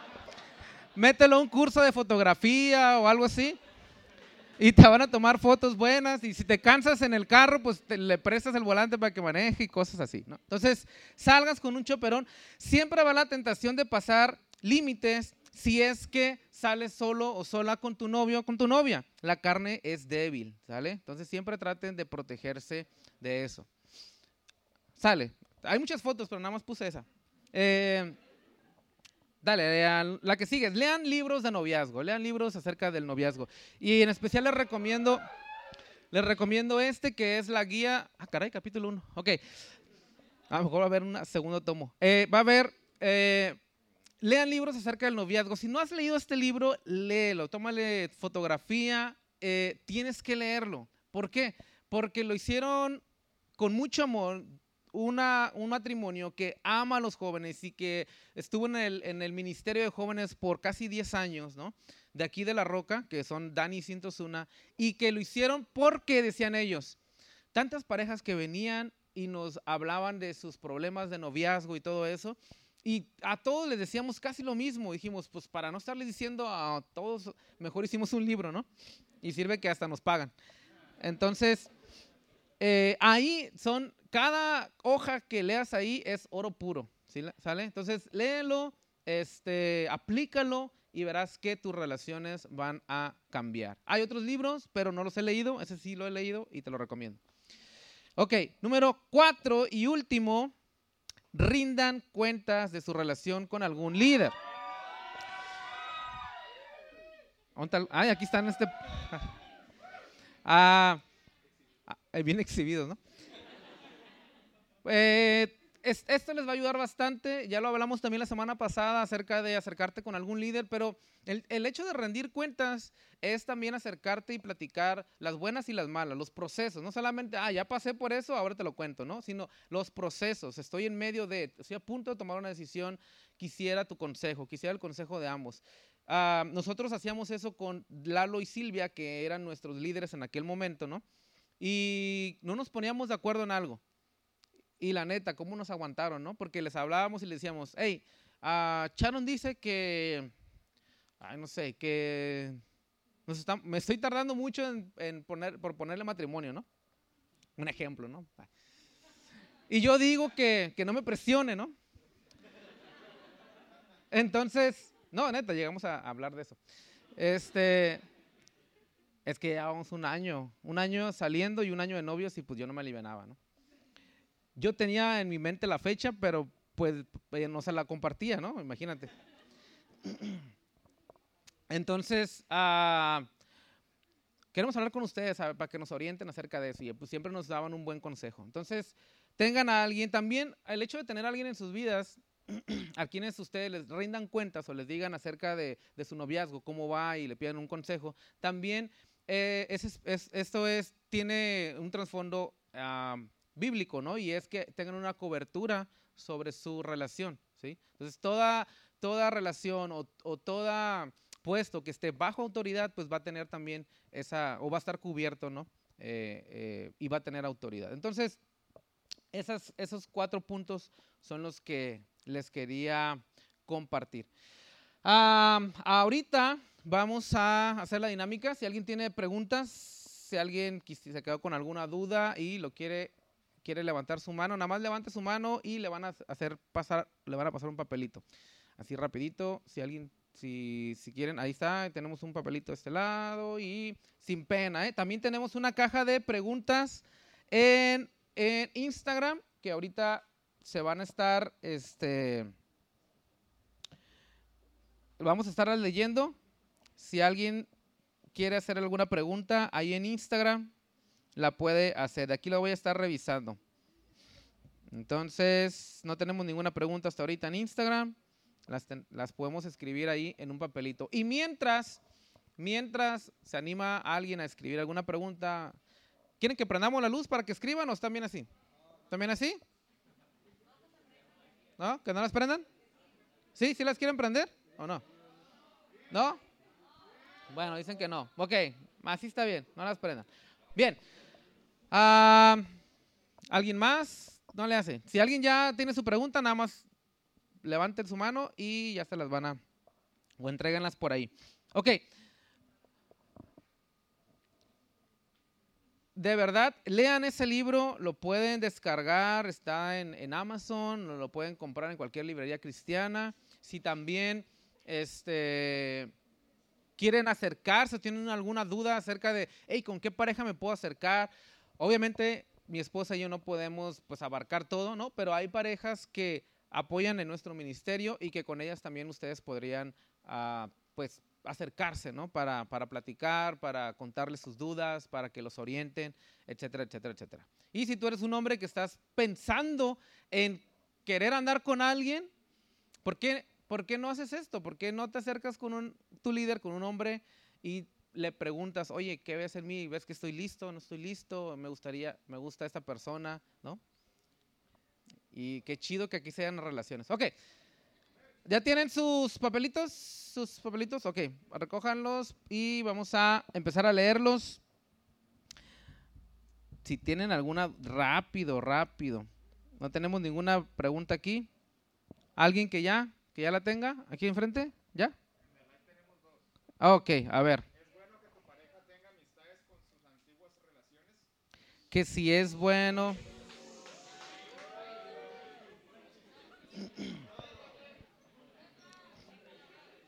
mételo un curso de fotografía o algo así y te van a tomar fotos buenas y si te cansas en el carro, pues le prestas el volante para que maneje y cosas así, ¿no? Entonces, salgas con un choperón, siempre va la tentación de pasar límites si es que sales solo o sola con tu novio o con tu novia. La carne es débil, ¿sale? Entonces siempre traten de protegerse de eso. Sale. Hay muchas fotos, pero nada más puse esa. Eh, dale, lean, la que sigue. Lean libros de noviazgo, lean libros acerca del noviazgo. Y en especial les recomiendo, les recomiendo este que es la guía. Ah, caray, capítulo 1. Ok. A lo mejor va a haber un segundo tomo. Eh, va a haber eh, lean libros acerca del noviazgo. Si no has leído este libro, léelo, tómale fotografía, eh, tienes que leerlo. ¿Por qué? Porque lo hicieron con mucho amor, un matrimonio que ama a los jóvenes y que estuvo en el, Ministerio de Jóvenes por casi 10 años, ¿no? De aquí de La Roca, que son Dani y Cintosuna, y que lo hicieron porque, decían ellos, tantas parejas que venían y nos hablaban de sus problemas de noviazgo y todo eso, y a todos les decíamos casi lo mismo. Dijimos, pues para no estarles diciendo a todos, mejor hicimos un libro, ¿no? Y sirve que hasta nos pagan. Entonces, eh, ahí son, cada hoja que leas ahí es oro puro. ¿sale? Entonces, léelo, este, aplícalo y verás que tus relaciones van a cambiar. Hay otros libros, pero no los he leído, ese sí lo he leído y te lo recomiendo. Ok, número cuatro y último rindan cuentas de su relación con algún líder. Ay, aquí están este... Ah, ah, bien exhibidos, ¿no? Eh, esto les va a ayudar bastante. Ya lo hablamos también la semana pasada acerca de acercarte con algún líder, pero el, hecho de rendir cuentas es también acercarte y platicar las buenas y las malas, los procesos. No solamente, ah, ya pasé por eso, ahora te lo cuento, ¿no? Sino los procesos. Estoy en medio de, estoy a punto de tomar una decisión, quisiera tu consejo, quisiera el consejo de ambos. Ah, nosotros hacíamos eso con Lalo y Silvia, que eran nuestros líderes en aquel momento, ¿no? Y no nos poníamos de acuerdo en algo. Y la neta, ¿cómo nos aguantaron, no? Porque les hablábamos y les decíamos, hey, uh, Sharon dice que, ay, no sé, que me estoy tardando mucho en, poner, por ponerle matrimonio, ¿no? Un ejemplo, ¿no? Y yo digo que, que no me presione, ¿no? Entonces, no, neta, llegamos a hablar de eso. Este, es que llevábamos un año, un año saliendo y un año de novios y pues yo no me alivianaba, ¿no? Yo tenía en mi mente la fecha, pero pues no se la compartía, ¿no? Imagínate. Entonces, ah, queremos hablar con ustedes para que nos orienten acerca de eso y pues siempre nos daban un buen consejo. Entonces, tengan a alguien también, el hecho de tener a alguien en sus vidas, a quienes ustedes les rindan cuentas o les digan acerca de, su noviazgo, cómo va y le pidan un consejo, también eh, esto es, tiene un trasfondo ah, bíblico, ¿no? Y es que tengan una cobertura sobre su relación, ¿sí? Entonces, toda, toda relación o, o toda puesto que esté bajo autoridad, pues va a tener también esa, o va a estar cubierto, ¿no? Eh, eh, y va a tener autoridad. Entonces, esos cuatro puntos son los que les quería compartir. ahorita vamos a hacer la dinámica. Si alguien tiene preguntas, si alguien se quedó con alguna duda y lo quiere quiere levantar su mano, nada más levante su mano y le van a hacer pasar, le van a pasar un papelito. Así rapidito, si alguien, si, quieren, ahí está, tenemos un papelito de este lado y sin pena, ¿eh? También tenemos una caja de preguntas en, en Instagram que ahorita se van a estar, este, vamos a estar leyendo. Si alguien quiere hacer alguna pregunta ahí en Instagram, la puede hacer. De aquí la voy a estar revisando. Entonces, no tenemos ninguna pregunta hasta ahorita en Instagram. Las, podemos escribir ahí en un papelito. Y mientras, mientras se anima alguien a escribir alguna pregunta, ¿quieren que prendamos la luz para que escriban o están bien así? ¿Están bien así? ¿No? ¿Que no las prendan? ¿Sí? ¿Sí las quieren prender o no? ¿No? Bueno, dicen que no. Ok, así está bien, no las prendan. Bien. Ah, ¿Alguien más? No le hace. Si alguien ya tiene su pregunta, nada más levanten su mano y ya se las van a, o entreguenlas por ahí. Ok. De verdad, lean ese libro, lo pueden descargar, está en, Amazon, lo pueden comprar en cualquier librería cristiana. Si también este, quieren acercarse, tienen alguna duda acerca de, hey, ¿con qué pareja me puedo acercar? Obviamente, mi esposa y yo no podemos pues abarcar todo, ¿no? Pero hay parejas que apoyan en nuestro ministerio y que con ellas también ustedes podrían, ah, pues, acercarse, ¿no? Para, para platicar, para contarles sus dudas, para que los orienten, etcétera, etcétera, etcétera. Y si tú eres un hombre que estás pensando en querer andar con alguien, ¿por qué, ¿por qué no haces esto? ¿Por qué no te acercas con un, tu líder, con un hombre y le preguntas, oye, ¿qué ves en mí? ¿Ves que estoy listo? ¿No estoy listo? Me gustaría, me gusta esta persona, ¿no? Y qué chido que aquí sean relaciones. Ok, ¿ya tienen sus papelitos? ¿Sus papelitos? Ok, recójanlos y vamos a empezar a leerlos. Si tienen alguna, rápido, rápido. No tenemos ninguna pregunta aquí. ¿Alguien que ya, que ya la tenga aquí enfrente? ¿Ya? Ok, a ver. Que si es bueno.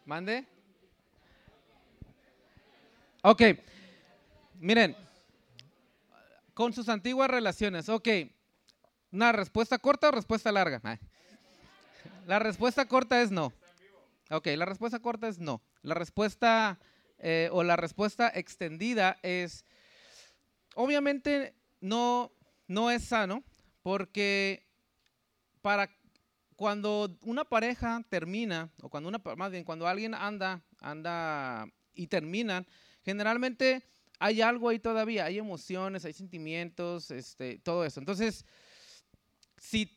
Mande. Ok, miren, con sus antiguas relaciones, ok, una respuesta corta o respuesta larga. La respuesta corta es no. Ok, la respuesta corta es no. La respuesta eh, o la respuesta extendida es, obviamente no, no es sano porque para cuando una pareja termina, o cuando una, más bien cuando alguien anda, anda y terminan, generalmente hay algo ahí todavía, hay emociones, hay sentimientos, este, todo eso. Entonces, si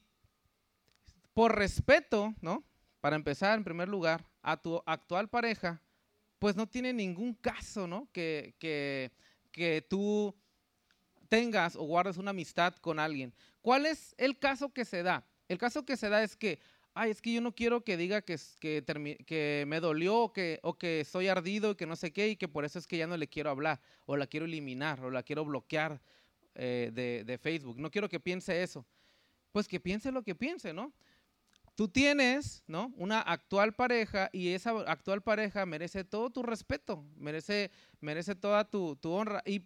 por respeto, ¿no? Para empezar, en primer lugar, a tu actual pareja, pues no tiene ningún caso, ¿no? Que, que, que tú tengas o guardes una amistad con alguien. ¿Cuál es el caso que se da? El caso que se da es que, ay, es que yo no quiero que diga que, que, que me dolió o que, o que soy ardido y que no sé qué y que por eso es que ya no le quiero hablar o la quiero eliminar o la quiero bloquear eh, de, de Facebook. No quiero que piense eso. Pues que piense lo que piense, ¿no? Tú tienes, ¿no? Una actual pareja y esa actual pareja merece todo tu respeto, merece, merece toda tu, tu honra. ¿Y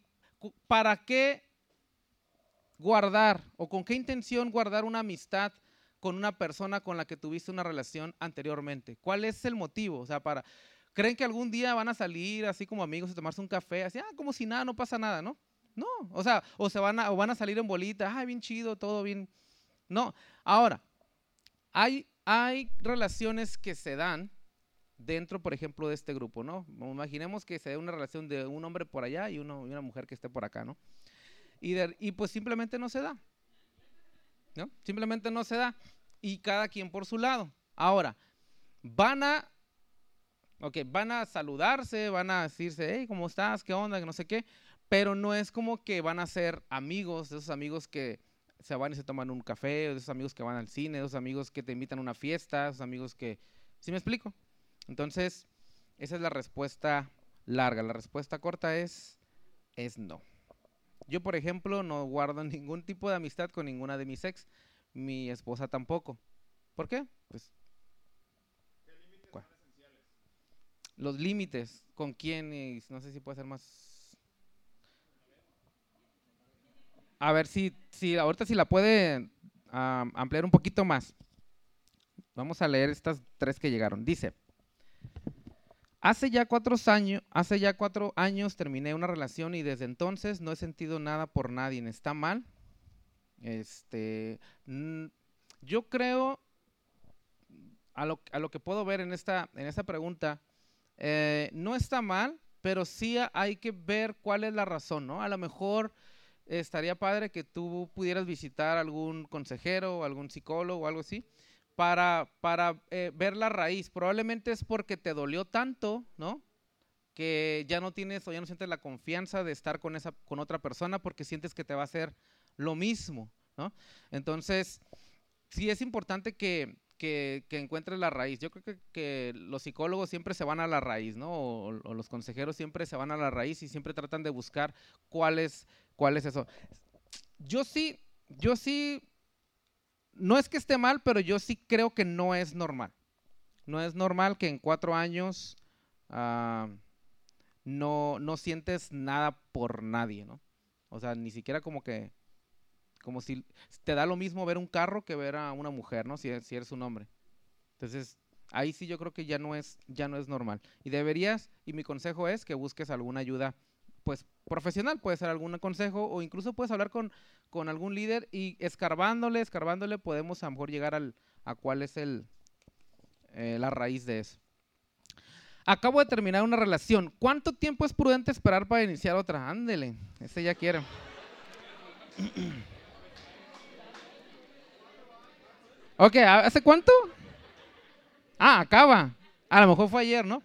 para qué guardar o con qué intención guardar una amistad con una persona con la que tuviste una relación anteriormente? ¿Cuál es el motivo? O sea, para ¿creen que algún día van a salir así como amigos y tomarse un café, así, ah, como si nada, no pasa nada, ¿no? No, o sea, o se van a, o van a salir en bolita, ah, bien chido, todo bien. No, ahora, hay, hay relaciones que se dan dentro, por ejemplo, de este grupo, ¿no? Imaginemos que se dé una relación de un hombre por allá y, y una mujer que esté por acá, ¿no? Y, pues simplemente no se da. ¿no? Simplemente no se da. Y cada quien por su lado. Ahora, van a, okay, van a saludarse, van a decirse, hey, ¿cómo estás? ¿Qué onda? Que no sé qué. Pero no es como que van a ser amigos, esos amigos que se van y se toman un café, esos amigos que van al cine, esos amigos que te invitan a una fiesta, esos amigos que... ¿Sí me explico? Entonces, esa es la respuesta larga. La respuesta corta es, es no. Yo, por ejemplo, no guardo ningún tipo de amistad con ninguna de mis ex, mi esposa tampoco. ¿Por qué? Pues ¿Qué límites son esenciales? Los límites, con quién y no sé si puede ser más. A ver si, si ahorita si la puede ampliar un poquito más. Vamos a leer estas tres que llegaron. Dice, Hace ya cuatro años, hace ya cuatro años terminé una relación y desde entonces no he sentido nada por nadie. ¿Está mal? Este, yo creo, a lo, a lo, que puedo ver en esta, en esta pregunta, eh, no está mal, pero sí hay que ver cuál es la razón, ¿no? A lo mejor estaría padre que tú pudieras visitar algún consejero o algún psicólogo o algo así para, para eh, ver la raíz. Probablemente es porque te dolió tanto, ¿no? Que ya no tienes o ya no sientes la confianza de estar con, esa, con otra persona porque sientes que te va a hacer lo mismo, ¿no? Entonces, sí es importante que, que, encuentres la raíz. Yo creo que, que, los psicólogos siempre se van a la raíz, ¿no? O, o, los consejeros siempre se van a la raíz y siempre tratan de buscar cuál es, cuál es eso. Yo sí, yo sí no es que esté mal, pero yo sí creo que no es normal. no es normal que en cuatro años ah, no, no sientes nada por nadie, ¿no? O sea, ni siquiera como que, como si te da lo mismo ver un carro que ver a una mujer, ¿no? Si, si eres un hombre. Entonces, ahí sí yo creo que ya no es, ya no es normal. Y deberías, y mi consejo es que busques alguna ayuda, pues profesional, puede ser algún consejo o incluso puedes hablar con, con algún líder y escarbándole, escarbándole podemos a lo mejor llegar al, a cuál es el, eh, la raíz de eso. Acabo de terminar una relación. ¿Cuánto tiempo es prudente esperar para iniciar otra? Ándele, ese ya quiere. ok, ¿hace cuánto? Ah, acaba. A lo mejor fue ayer, ¿no?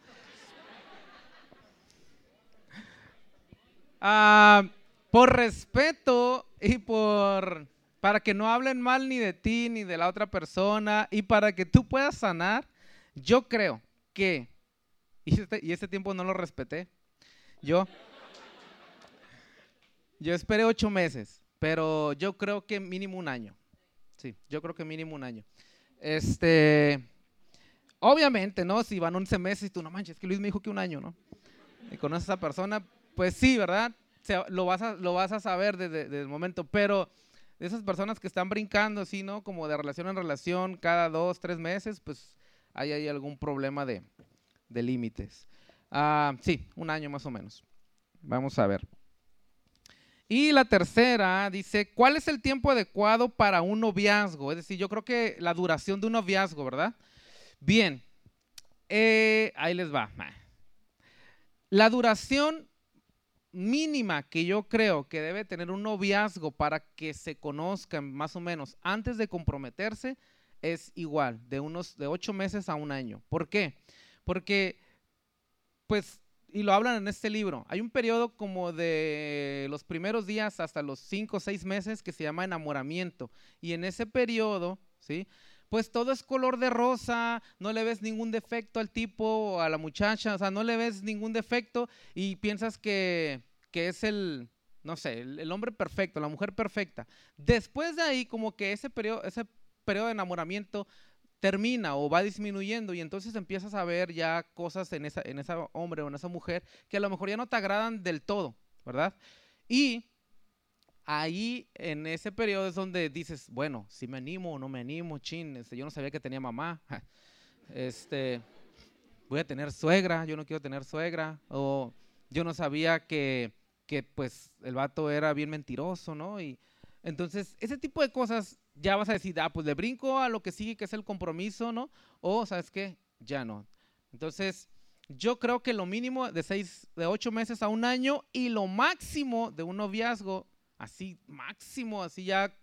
Ah, por respeto y por para que no hablen mal ni de ti ni de la otra persona y para que tú puedas sanar, yo creo que y este, y este tiempo no lo respeté. Yo yo esperé ocho meses, pero yo creo que mínimo un año. Sí, yo creo que mínimo un año. Este, obviamente, ¿no? Si van 11 meses y tú no manches, que Luis me dijo que un año, ¿no? Y conoces a esa persona, pues sí, ¿verdad? Lo, vas a, lo vas a saber desde, el momento, pero de esas personas que están brincando así, ¿no? Como de relación en relación cada dos, tres meses, pues ahí hay algún problema de, de límites. Ah, sí, un año más o menos. Vamos a ver. Y la tercera dice, ¿cuál es el tiempo adecuado para un noviazgo? Es decir, yo creo que la duración de un noviazgo, ¿verdad? Bien, eh, ahí les va. La duración mínima que yo creo que debe tener un noviazgo para que se conozcan más o menos antes de comprometerse es igual, de unos de ocho meses a un año. ¿Por qué? Porque, pues, y lo hablan en este libro, hay un periodo como de los primeros días hasta los cinco o seis meses que se llama enamoramiento. Y en ese periodo, ¿sí? Pues todo es color de rosa, no le ves ningún defecto al tipo o a la muchacha, o sea, no le ves ningún defecto y piensas que, es el, no sé, el, hombre perfecto, la mujer perfecta. Después de ahí, como que ese periodo, ese periodo de enamoramiento termina o va disminuyendo y entonces empiezas a ver ya cosas en esa, en esa hombre o en esa mujer que a lo mejor ya no te agradan del todo, ¿verdad? Y ahí en ese periodo es donde dices, bueno, si me animo o no me animo, chin, este, yo no sabía que tenía mamá, este, voy a tener suegra, yo no quiero tener suegra, o yo no sabía que, que pues el vato era bien mentiroso, ¿no? Y entonces, ese tipo de cosas ya vas a decir, ah, pues le brinco a lo que sigue, que es el compromiso, ¿no? O, ¿sabes qué? Ya no. Entonces, yo creo que lo mínimo de seis, de ocho meses a un año y lo máximo de un noviazgo así máximo, así ya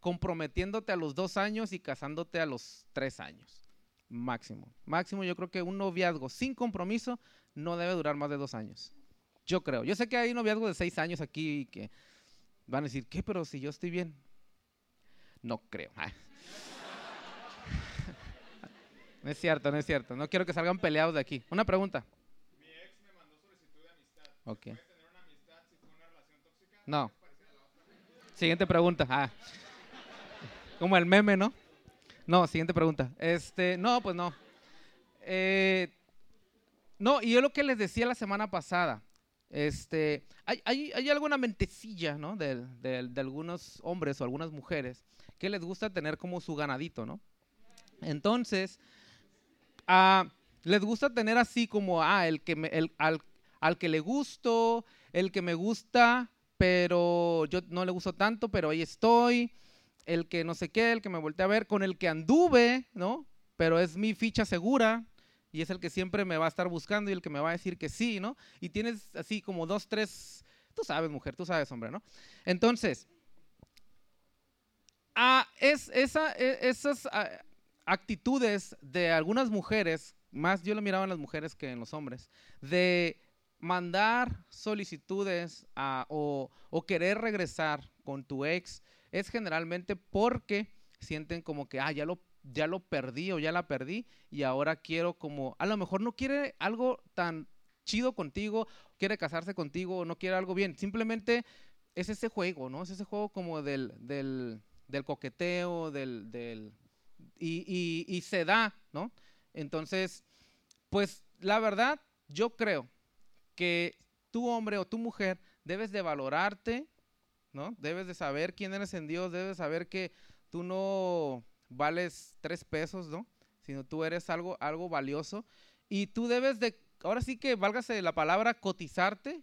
comprometiéndote a los dos años y casándote a los tres años. Máximo. Máximo, yo creo que un noviazgo sin compromiso no debe durar más de dos años. Yo creo. Yo sé que hay noviazgo de seis años aquí que van a decir, ¿qué? Pero si yo estoy bien. No creo. no es cierto, no es cierto. No quiero que salgan peleados de aquí. Una pregunta. Mi ex me mandó solicitud de amistad. Ok. ¿Puede tener una amistad si fue una relación tóxica? No. Siguiente pregunta. Ah. Como el meme, ¿no? No, siguiente pregunta. Este, no, pues no. Eh, no, y yo lo que les decía la semana pasada, este, hay, hay, hay alguna mentecilla, ¿no? De, de, algunos hombres o algunas mujeres que les gusta tener como su ganadito, ¿no? Entonces, ah, les gusta tener así como, ah, el que me, el, al, al que le gusto, el que me gusta, pero yo no le gusto tanto, pero ahí estoy. El que no sé qué, el que me volteé a ver, con el que anduve, ¿no? Pero es mi ficha segura y es el que siempre me va a estar buscando y el que me va a decir que sí, ¿no? Y tienes así como dos, tres, tú sabes, mujer, tú sabes, hombre, ¿no? Entonces, ah, es, e, esas ah, actitudes de algunas mujeres, más yo lo miraba en las mujeres que en los hombres, de mandar solicitudes o, querer regresar con tu ex es generalmente porque sienten como que, ah, ya lo, ya lo perdí o ya la perdí y ahora quiero como, a lo mejor no quiere algo tan chido contigo, quiere casarse contigo o no quiere algo bien, simplemente es ese juego, ¿no? Es ese juego como del, del, coqueteo, del, del y, y, y, se da, ¿no? Entonces, pues la verdad, yo creo que tu hombre o tu mujer debes de valorarte, ¿no? Debes de saber quién eres en Dios, debes de saber que tú no vales tres pesos, ¿no? Sino tú eres algo, algo valioso. Y tú debes de, ahora sí que válgase la palabra, cotizarte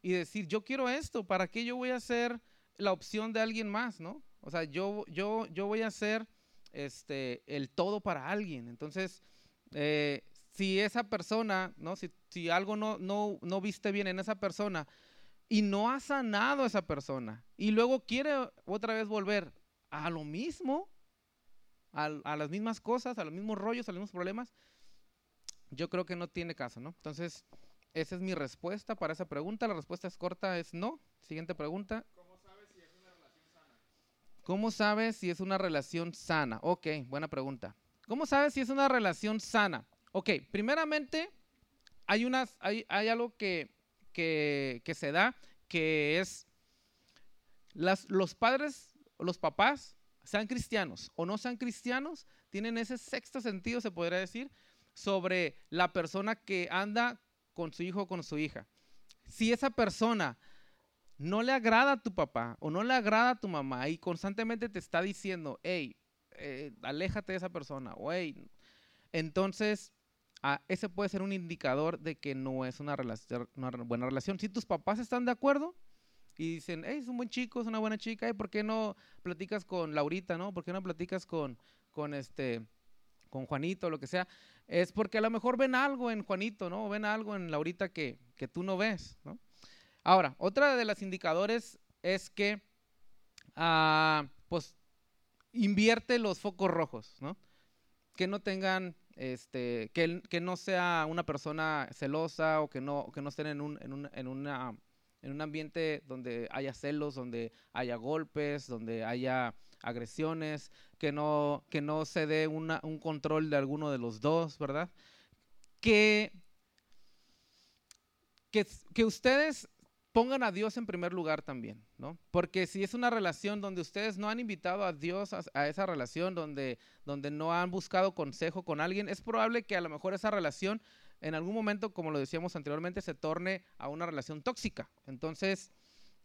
y decir, yo quiero esto, ¿para qué yo voy a ser la opción de alguien más, ¿no? O sea, yo, yo, yo voy a ser este, el todo para alguien. Entonces, eh, si esa persona, ¿no? Si, si algo no, no, no viste bien en esa persona y no ha sanado a esa persona y luego quiere otra vez volver a lo mismo, a, a las mismas cosas, a los mismos rollos, a los mismos problemas, yo creo que no tiene caso, ¿no? Entonces, esa es mi respuesta para esa pregunta. La respuesta es corta, es no. Siguiente pregunta. ¿Cómo sabes si es una relación sana? ¿Cómo sabes si es una relación sana? Ok, buena pregunta. ¿Cómo sabes si es una relación sana? Ok, primeramente, hay, unas, hay, hay algo que, que, se da, que es los padres, los papás, sean cristianos o no sean cristianos, tienen ese sexto sentido, se podría decir, sobre la persona que anda con su hijo o con su hija. Si esa persona no le agrada a tu papá o no le agrada a tu mamá y constantemente te está diciendo, hey, eh, aléjate de esa persona, o hey, entonces ah, ese puede ser un indicador de que no es una, buena relación. Si tus papás están de acuerdo y dicen, hey, es un buen chico, es una buena chica, hey, ¿por qué no platicas con Laurita, no? ¿Por qué no platicas con, con este, con Juanito, lo que sea? Es porque a lo mejor ven algo en Juanito, ¿no? Ven algo en Laurita que, que tú no ves, ¿no? Ahora, otra de las indicadores es que, ah, pues, invierte los focos rojos, ¿no? Que no tengan, este, que, no sea una persona celosa o que no, que no estén en un, en, un, en, una, en un ambiente donde haya celos, donde haya golpes, donde haya agresiones, que no, que no se dé una- un control de alguno de los dos, ¿verdad? Que, que ustedes pongan a Dios en primer lugar también, ¿no? Porque si es una relación donde ustedes no han invitado a Dios a, esa relación, donde, donde no han buscado consejo con alguien, es probable que a lo mejor esa relación en algún momento, como lo decíamos anteriormente, se torne a una relación tóxica. Entonces,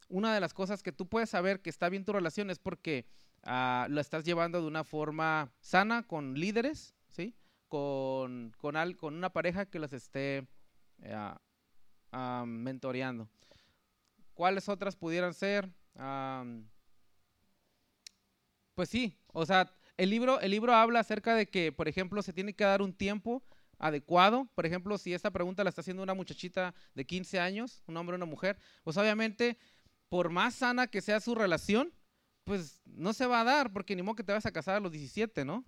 una de las cosas que tú puedes saber que está bien tu relación es porque ah, lo estás llevando de una forma sana con líderes, ¿sí? Con, con, al- con una pareja que los esté ah, mentoreando. ¿Cuáles otras pudieran ser? Pues sí, o sea, el libro, el libro habla acerca de que, por ejemplo, se tiene que dar un tiempo adecuado. Por ejemplo, si esta pregunta la está haciendo una muchachita de 15 años, un hombre o una mujer, pues obviamente, por más sana que sea su relación, pues no se va a dar, porque ni modo que te vas a casar a los 17, ¿no?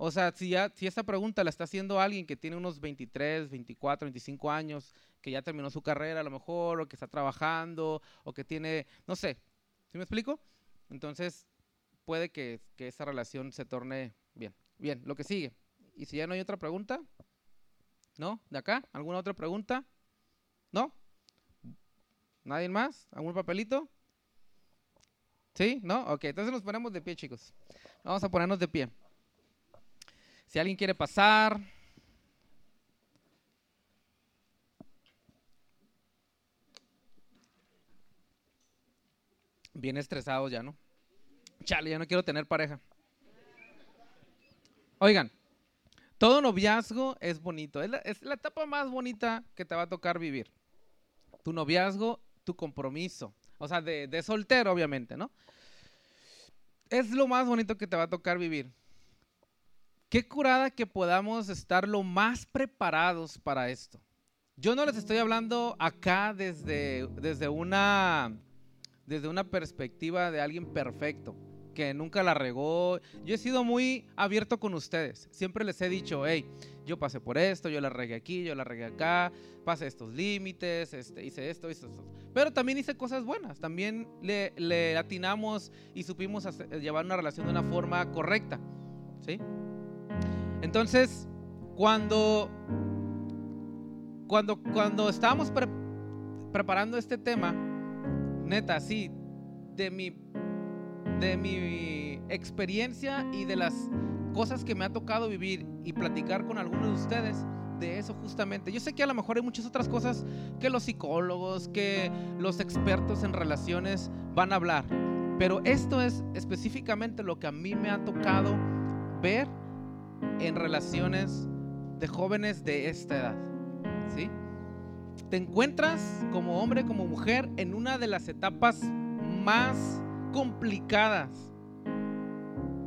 O sea, si, ya, si esta pregunta la está haciendo alguien que tiene unos 23, 24, 25 años, que ya terminó su carrera a lo mejor, o que está trabajando, o que tiene, no sé, ¿sí me explico? Entonces, puede que, que esa relación se torne bien. Bien, lo que sigue. Y si ya no hay otra pregunta, ¿no? ¿De acá? ¿Alguna otra pregunta? ¿No? ¿Nadie más? ¿Algún papelito? ¿Sí? ¿No? Ok, entonces nos ponemos de pie, chicos. Vamos a ponernos de pie. Si alguien quiere pasar. Bien estresados ya, ¿no? Chale, ya no quiero tener pareja. Oigan, todo noviazgo es bonito. Es la, etapa más bonita que te va a tocar vivir. Tu noviazgo, tu compromiso. O sea, de soltero, obviamente, ¿no? Es lo más bonito que te va a tocar vivir. Qué curada que podamos estar lo más preparados para esto. Yo no les estoy hablando acá desde, desde, una, desde una perspectiva de alguien perfecto, que nunca la regó. Yo he sido muy abierto con ustedes. Siempre les he dicho, hey, yo pasé por esto, yo la regué aquí, yo la regué acá, pasé estos límites, este, hice esto, hice esto. Pero también hice cosas buenas. También le, le atinamos y supimos hacer- llevar una relación de una forma correcta. ¿Sí? Entonces, cuando, cuando, cuando estábamos pre- preparando este tema, neta, sí, de mi, de mi experiencia y de las cosas que me ha tocado vivir y platicar con algunos de ustedes de eso justamente. Yo sé que a lo mejor hay muchas otras cosas que los psicólogos, que los expertos en relaciones van a hablar, pero esto es específicamente lo que a mí me ha tocado ver en relaciones de jóvenes de esta edad. ¿Sí? Te encuentras como hombre, como mujer, en una de las etapas más complicadas.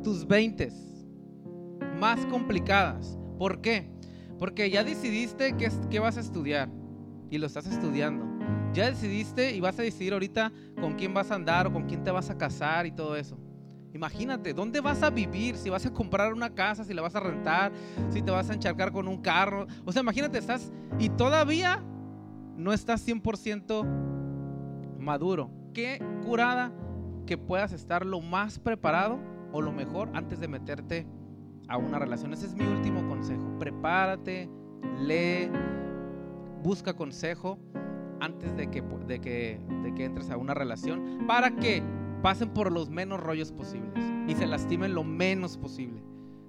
Tus 20 más complicadas. ¿Por qué? Porque ya decidiste qué, qué vas a estudiar y lo estás estudiando. Ya decidiste y vas a decidir ahorita con quién vas a andar o con quién te vas a casar y todo eso. Imagínate, ¿dónde vas a vivir? Si vas a comprar una casa, si la vas a rentar, si te vas a encharcar con un carro. O sea, imagínate, estás y todavía no estás 100% maduro. Qué curada que puedas estar lo más preparado o lo mejor antes de meterte a una relación. Ese es mi último consejo. Prepárate, lee, busca consejo antes de que, de que, de que entres a una relación para que pasen por los menos rollos posibles y se lastimen lo menos posible.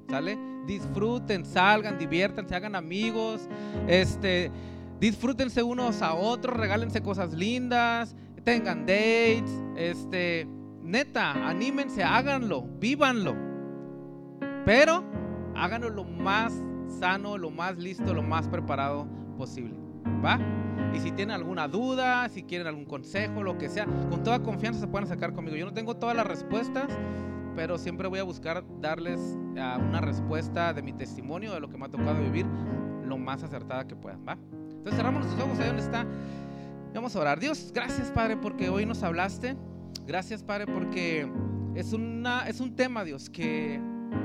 ¿Sale? Disfruten, salgan, diviértanse, hagan amigos, este, disfrútense unos a otros, regálense cosas lindas, tengan dates, este, neta, anímense, háganlo, vívanlo. Pero háganlo lo más sano, lo más listo, lo más preparado posible. ¿Va? Y si tienen alguna duda, si quieren algún consejo, lo que sea, con toda confianza se pueden acercar conmigo. Yo no tengo todas las respuestas, pero siempre voy a buscar darles uh, una respuesta de mi testimonio, de lo que me ha tocado vivir, lo más acertada que puedan. ¿Va? Entonces cerramos nuestros ojos ahí donde está. Vamos a orar. Dios, gracias Padre porque hoy nos hablaste. Gracias Padre porque es, una, es un tema, Dios, que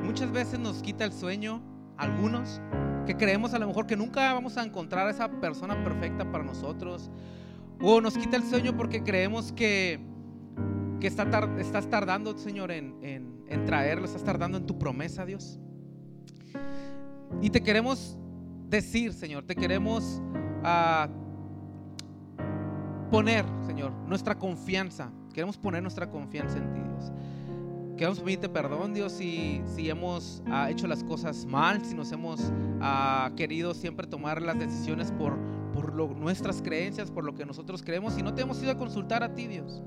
muchas veces nos quita el sueño, algunos que creemos a lo mejor que nunca vamos a encontrar a esa persona perfecta para nosotros. O nos quita el sueño porque creemos que, que está estás tardando, Señor, en, en, en, traerlo, estás tardando en tu promesa, Dios. Y te queremos decir, Señor, te queremos uh, poner, Señor, nuestra confianza. Queremos poner nuestra confianza en ti, Dios. Queremos pedirte perdón, Dios, si, si hemos uh, hecho las cosas mal, si nos hemos uh, querido siempre tomar las decisiones por, por nuestras creencias, por lo que nosotros creemos, y no te hemos ido a consultar a ti, Dios.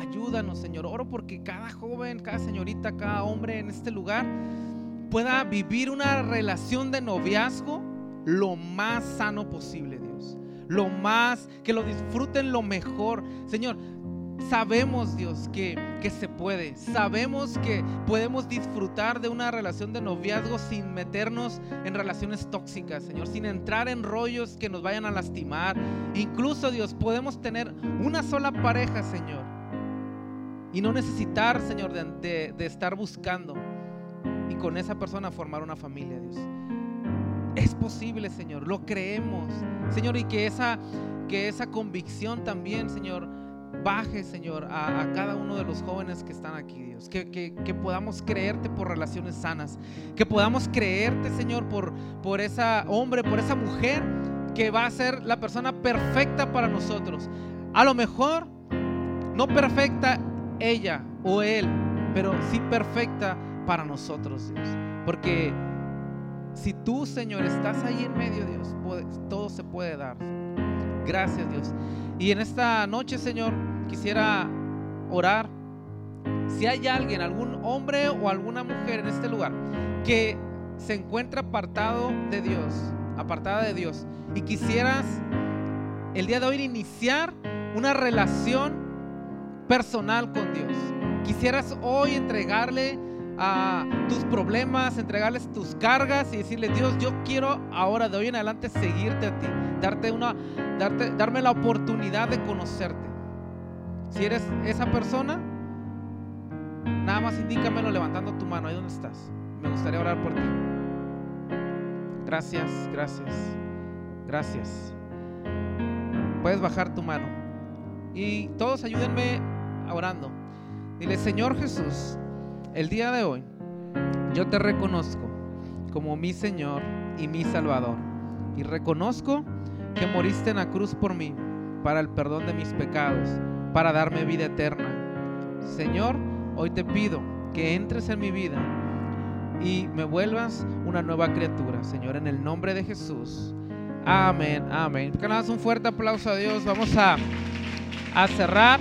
Ayúdanos, Señor. Oro porque cada joven, cada señorita, cada hombre en este lugar pueda vivir una relación de noviazgo lo más sano posible, Dios. Lo más, que lo disfruten lo mejor. Señor, sabemos, Dios, que, que, se puede. Sabemos que podemos disfrutar de una relación de noviazgo sin meternos en relaciones tóxicas, Señor, sin entrar en rollos que nos vayan a lastimar. Incluso, Dios, podemos tener una sola pareja, Señor. Y no necesitar, Señor, de, de, estar buscando y con esa persona formar una familia, Dios. Es posible, Señor, lo creemos, Señor, y que esa, que esa convicción también, Señor, baje, Señor, a, cada uno de los jóvenes que están aquí, Dios. Que, que, que, podamos creerte por relaciones sanas. Que podamos creerte, Señor, por, por esa hombre, por esa mujer que va a ser la persona perfecta para nosotros. A lo mejor, no perfecta ella o él, pero sí perfecta para nosotros, Dios. Porque si tú, Señor, estás ahí en medio, Dios, todo se puede dar. Gracias, Dios. Y en esta noche, Señor, quisiera orar. Si hay alguien, algún hombre o alguna mujer en este lugar que se encuentra apartado de Dios, apartada de Dios, y quisieras el día de hoy iniciar una relación personal con Dios, quisieras hoy entregarle a tus problemas, entregarles tus cargas y decirle, Dios, yo quiero ahora de hoy en adelante seguirte a ti, darte una, darte, darme la oportunidad de conocerte. Si eres esa persona, nada más indícamelo levantando tu mano. Ahí donde estás. Me gustaría orar por ti. Gracias, gracias, gracias. Puedes bajar tu mano. Y todos ayúdenme orando. Dile, Señor Jesús, el día de hoy yo te reconozco como mi Señor y mi Salvador. Y reconozco que moriste en la cruz por mí para el perdón de mis pecados, para darme vida eterna. Señor, hoy te pido que entres en mi vida y me vuelvas una nueva criatura, Señor, en el nombre de Jesús. Amén, amén. Que nada, un fuerte aplauso a Dios. Vamos a, a cerrar.